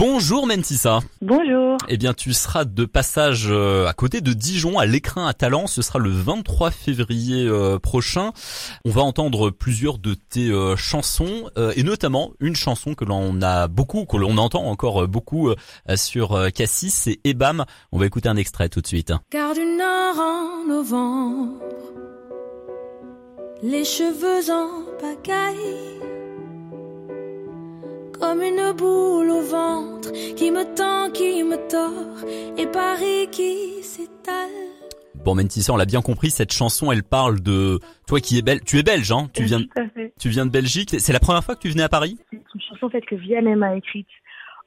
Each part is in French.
Bonjour Mentissa. Bonjour. Eh bien, tu seras de passage euh, à côté de Dijon, à l'écrin à Talent. Ce sera le 23 février euh, prochain. On va entendre plusieurs de tes euh, chansons, et notamment une chanson que l'on a beaucoup, que l'on entend encore beaucoup sur Cassis, c'est Ebam. On va écouter un extrait tout de suite. Car du nord en novembre, les cheveux en pagaille comme une boule au ventre qui me tend, qui me tord, et Paris qui s'étale. Bon, Mentissa, on l'a bien compris, cette chanson, elle parle de toi qui es belle. Tu es belge, hein Tu viens, tu viens de Belgique. C'est la première fois que tu venais à Paris? C'est une chanson en fait que Vianney m'a écrite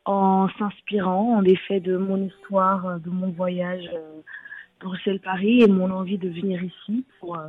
en s'inspirant, en effet, de mon histoire, de mon voyage euh, Bruxelles-Paris et mon envie de venir ici pour, euh,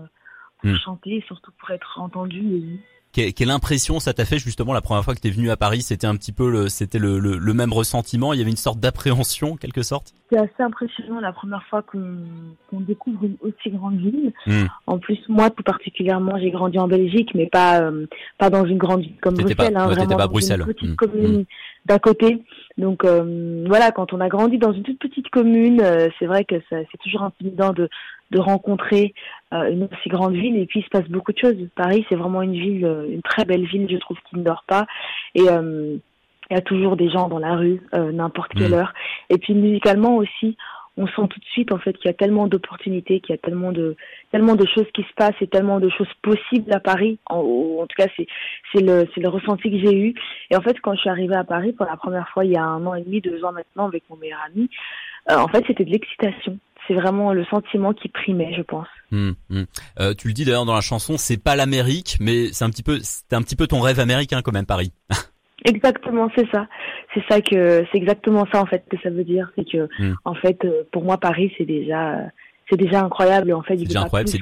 hmm. chanter et surtout pour être entendu quelle impression ça t'a fait justement la première fois que tu es venu à Paris? C'était un petit peu le, le, le, même ressentiment? Il y avait une sorte d'appréhension, quelque sorte? C'est assez impressionnant la première fois qu'on découvre une aussi grande ville. Hmm. En plus, moi tout particulièrement, j'ai grandi en Belgique, mais pas euh, pas dans une grande ville comme Bruxelles, pas, hein, vraiment pas Bruxelles. une petite hmm. commune hmm. d'à côté. Donc euh, voilà, quand on a grandi dans une toute petite commune, euh, c'est vrai que c'est toujours intimidant de, de rencontrer une aussi grande ville. Et puis il se passe beaucoup de choses. Paris, c'est vraiment une ville, une très belle ville, je trouve, qui ne dort pas. Et il y a toujours des gens dans la rue, n'importe quelle mm. heure. Et puis musicalement aussi, on sent tout de suite en fait qu'il y a tellement d'opportunités, qu'il y a tellement de tellement de choses qui se passent et tellement de choses possibles à Paris. En, en tout cas, c'est c'est le c'est le ressenti que j'ai eu. Et en fait, quand je suis arrivée à Paris pour la première fois il y a un an et demi, deux ans maintenant avec mon meilleur ami, euh, en fait, c'était de l'excitation. C'est vraiment le sentiment qui primait, je pense. Hum, hum. Euh, tu le dis d'ailleurs dans la chanson, c'est pas l'Amérique, mais c'est un petit peu, c'est un petit peu ton rêve américain quand même, Paris. Exactement, c'est ça. C'est ça que c'est exactement ça en fait que ça veut dire, c'est que hmm. en fait euh, pour moi Paris c'est déjà c'est déjà incroyable en fait. C'est déjà incroyable, c'est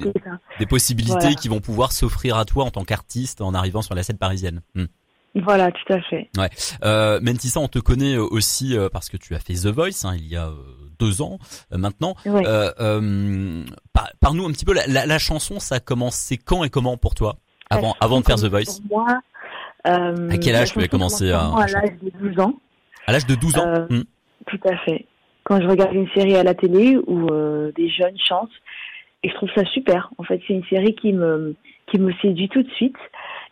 des, possibilités qui vont pouvoir s'offrir à toi en tant qu'artiste en arrivant sur la scène parisienne. Hmm. Voilà, tout à fait. Ouais. Euh, Mentissa, on te connaît euh, aussi euh, parce que tu as fait The Voice hein, il y a deux ans maintenant. Euh, par, nous un petit peu la, la, la, chanson, ça a commencé quand et comment pour toi? Avant avant de faire The Voice? moi, euh, à quel âge tu avais commencé à... À l'âge de 12 ans. À l'âge de 12 ans euh, hmm. Tout à fait. Quand je regarde une série à la télé où euh, des jeunes chantent, et je trouve ça super. En fait, c'est une série qui me qui me séduit tout de suite.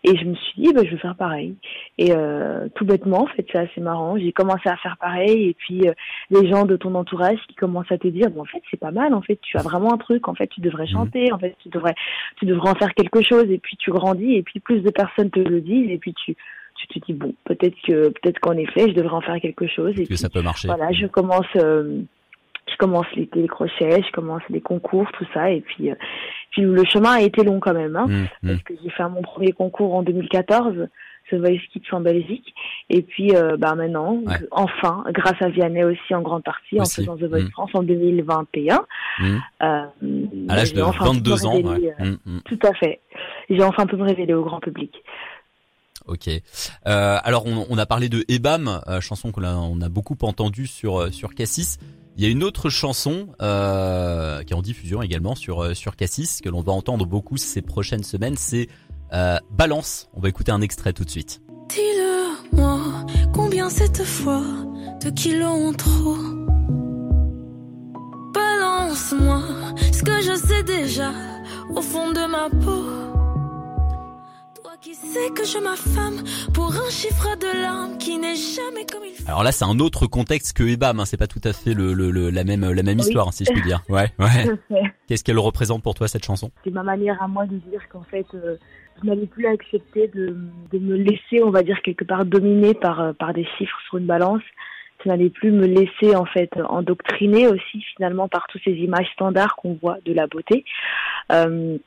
Et je me suis dit, bah, je vais faire pareil. Et euh, tout bêtement, en fait, c'est assez marrant. J'ai commencé à faire pareil. Et puis, euh, les gens de ton entourage qui commencent à te dire, bon, en fait, c'est pas mal. En fait, tu as vraiment un truc. En fait, tu devrais mhm. chanter. En fait, tu devrais, tu devrais en faire quelque chose. Et puis, tu grandis. Et puis, plus de personnes te le disent. Et puis, tu, tu te dis, bon, peut-être que, peut-être qu'en effet, je devrais en faire quelque chose. Et que ça peut marcher. Voilà, je commence. Euh, commence les télécrochets, je commence les concours, tout ça, et puis, euh, puis le chemin a été long quand même, hein, mmh, mmh. parce que j'ai fait mon premier concours en 2014, ce Voice Kids en Belgique, et puis euh, bah maintenant, enfin, grâce à Vianney aussi en grande partie, en faisant The Voice mmh. France en 2021. Euh, à l'âge de 22 ans, ouais. Euh, tout à fait. J'ai enfin pu me révéler au grand public. Ok. Euh, alors on, on, a parlé de Ebam, euh, chanson qu'on a, on a beaucoup entendu sur sur Cassis. Il y a une autre chanson euh, qui est en diffusion également sur euh, sur Cassis que l'on va entendre beaucoup ces prochaines semaines. C'est euh, Balance. On va écouter un extrait tout de suite. Dis-le-moi, combien cette fois de kilos en trop? Balance-moi ce que je sais déjà au fond de ma peau qui sait que je m'affame pour un chiffre de l'âme qui n'est jamais comme il faut. Alors là, c'est un autre contexte que Ebam, hein. c'est pas tout à fait le, le, la même la même histoire, hein, si je puis dire. Ouais, ouais. Qu'est-ce qu'elle représente pour toi cette chanson? C'est ma manière à moi de dire qu'en fait, euh, je n'avais plus à accepter de, de me laisser, on va dire quelque part, dominer par euh, par des chiffres sur une balance. Je n'allais plus me laisser en fait endoctriner aussi finalement par toutes ces images standards qu'on voit de la beauté. Euh,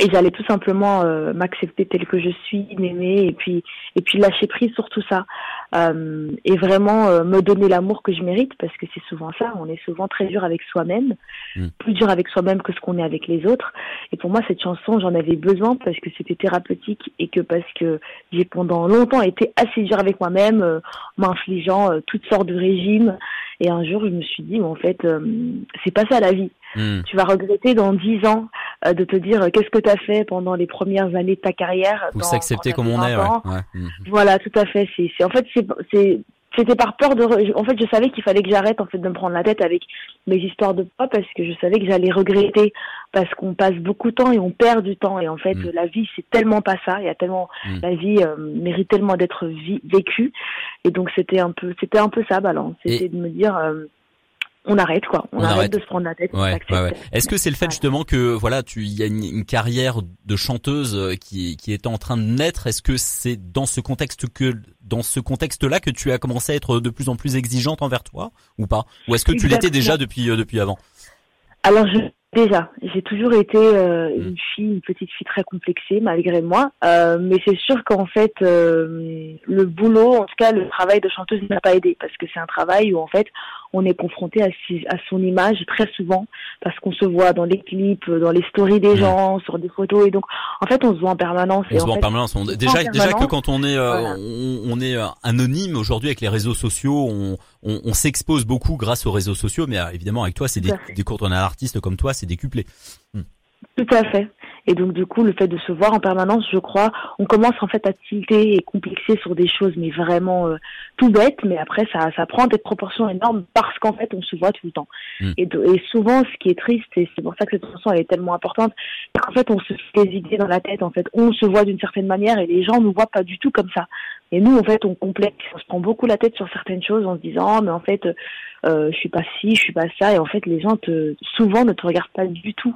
et j'allais tout simplement euh, m'accepter tel que je suis, m'aimer et puis et puis lâcher prise sur tout ça euh, et vraiment euh, me donner l'amour que je mérite parce que c'est souvent ça, on est souvent très dur avec soi-même, mm. plus dur avec soi-même que ce qu'on est avec les autres. Et pour moi cette chanson, j'en avais besoin parce que c'était thérapeutique et que parce que j'ai pendant longtemps été assez dur avec moi-même, m'infligeant toutes sortes de régimes. Et un jour, je me suis dit, mais en fait, c'est pas ça la vie. Mm. Tu vas regretter dans dix ans de te dire qu'est-ce que as fait pendant les premières années de ta carrière. Faut s'accepter comme on est. Ouais. Mm. Voilà, tout à fait. C'est, en fait, c'est, c'était par peur de. En fait, je savais qu'il fallait que j'arrête en fait de me prendre la tête avec mes histoires de poids parce que je savais que j'allais regretter parce qu'on passe beaucoup de temps et on perd du temps et en fait mm. la vie c'est tellement pas ça. Il y a tellement mm. la vie euh, mérite tellement d'être vécue et donc c'était un peu c'était un peu ça balance. C'était de me dire. Euh, on arrête quoi, on, arrête. de se prendre la tête. Ouais, ouais, Est-ce que c'est le fait justement que voilà, tu il y a une, carrière de chanteuse euh, qui qui est en train de naître? Est-ce que c'est dans ce contexte que dans ce contexte-là que tu as commencé à être de plus en plus exigeante envers toi ou pas? Ou est-ce que tu l'étais déjà depuis euh, depuis avant? Alors je Déjà, j'ai toujours été euh, mm. une fille, une petite fille très complexée malgré moi, euh, mais c'est sûr qu'en fait euh, le boulot, en tout cas le travail de chanteuse n'a pas aidé parce que c'est un travail où en fait on est confronté à, à son image très souvent parce qu'on se voit dans les clips, dans les stories des mm. gens, sur des photos et donc en fait on se voit en permanence. On se voit en permanence. déjà, déjà que quand on est on, on, est anonyme aujourd'hui avec les réseaux sociaux, on, on, on s'expose beaucoup grâce aux réseaux sociaux, mais évidemment avec toi c'est des, des un artiste comme toi c'est décuplé. Hmm. Tout à fait. Et donc du coup, le fait de se voir en permanence, je crois, on commence en fait à tilter et complexer sur des choses, mais vraiment euh, tout bête. Mais après, ça, ça prend des proportions énormes parce qu'en fait, on se voit tout le temps. Hmm. Et, et, souvent, ce qui est triste, et c'est pour ça que cette chanson elle est tellement importante, c'est qu'en fait, on se fait des idées dans la tête. En fait, on se voit d'une certaine manière et les gens nous voient pas du tout comme ça. Et nous, en fait, on complexe, on se prend beaucoup la tête sur certaines choses en se disant, oh, mais en fait, euh, je suis pas ci, je suis pas ça. Et en fait, les gens te, souvent ne te regardent pas du tout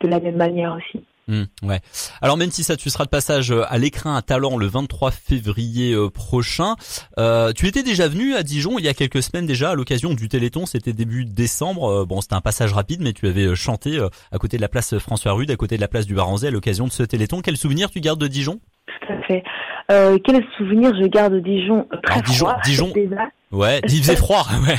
de la même manière aussi. Mmh, ouais. Alors même si ça, tu seras de passage euh, à l'écrin à Talent le 23 février euh, prochain. Euh, tu étais déjà venu à Dijon il y a quelques semaines déjà à l'occasion du Téléthon. C'était début décembre. bon, c'était un passage rapide, mais tu avais chanté à côté de la place François Rude, à côté de la place du Baranzé à l'occasion de ce Téléthon. Quel souvenir tu gardes de Dijon? Tout à fait. Euh, quel souvenir je garde de Dijon très Dijon, froid, Dijon. Ouais, il faisait froid. Ouais.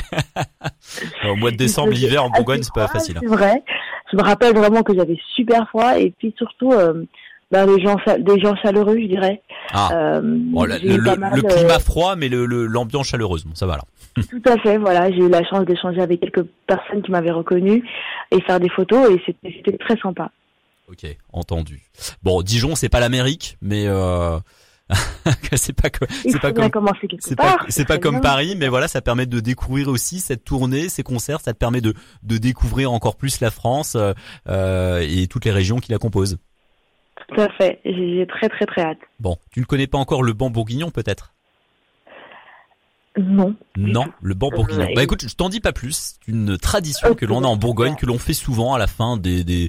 Au mois de décembre, l'hiver en Bourgogne, c'est pas facile. Hein. C'est vrai je me rappelle vraiment que j'avais super froid et puis surtout euh, ben, les gens des gens chaleureux je dirais. Ah. Euh, le, climat euh, froid mais le l'ambiance chaleureuse bon, ça va là. Tout à fait voilà j'ai eu la chance d'échanger avec quelques personnes qui m'avaient reconnu et faire des photos et c'était très sympa. Ok entendu. Bon Dijon c'est pas l'Amérique mais euh, c'est pas c'est pas comme c'est pas, c'est pas comme Paris mais voilà ça permet de découvrir aussi cette tournée ces concerts ça te permet de de découvrir encore plus la France euh, euh, et toutes les régions qui la composent. Tout à fait. J'ai très très très hâte. Bon tu ne connais pas encore le banc bourguignon peut-être? Non. Non, le banc bourguignon. Bah écoute, je t'en dis pas plus. C'est une tradition que l'on a en Bourgogne, que l'on fait souvent à la fin des, des,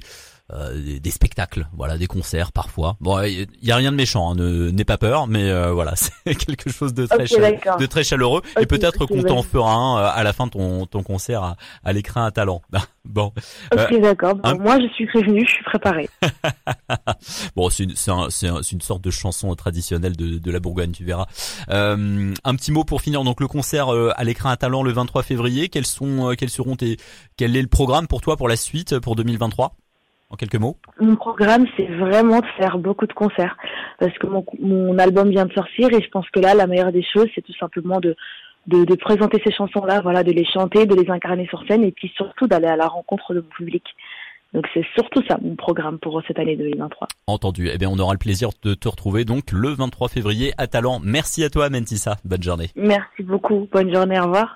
euh, des, spectacles, voilà, des concerts parfois. Bon, il y, a rien de méchant, hein, n'aie pas peur, mais euh, voilà, c'est quelque chose de très de très chaleureux et peut-être qu'on t'en fera un euh, à la fin de ton, ton concert à, à l'écran à talent. bon. Ok, d'accord. Moi, je suis prévenu, je suis préparé. bon, c'est une, c'est une sorte de chanson traditionnelle de, de la Bourgogne, tu verras. Euh, un petit mot pour finir. Donc le concert à l'écran à talent le 23 février. Quels sont, quels seront tes, quel est le programme pour toi pour la suite pour 2023 en quelques mots Mon programme, c'est vraiment de faire beaucoup de concerts parce que mon, mon, album vient de sortir et je pense que là, la meilleure des choses, c'est tout simplement de, de, de présenter ces chansons-là, voilà, de les chanter, de les incarner sur scène et puis surtout d'aller à la rencontre de mon public. Donc c'est surtout ça mon programme pour cette année 2023. Entendu. Eh bien, on aura le plaisir de te retrouver donc le 23 février à Talent. Merci à toi, Mentissa. Bonne journée. Merci beaucoup. Bonne journée. Au revoir.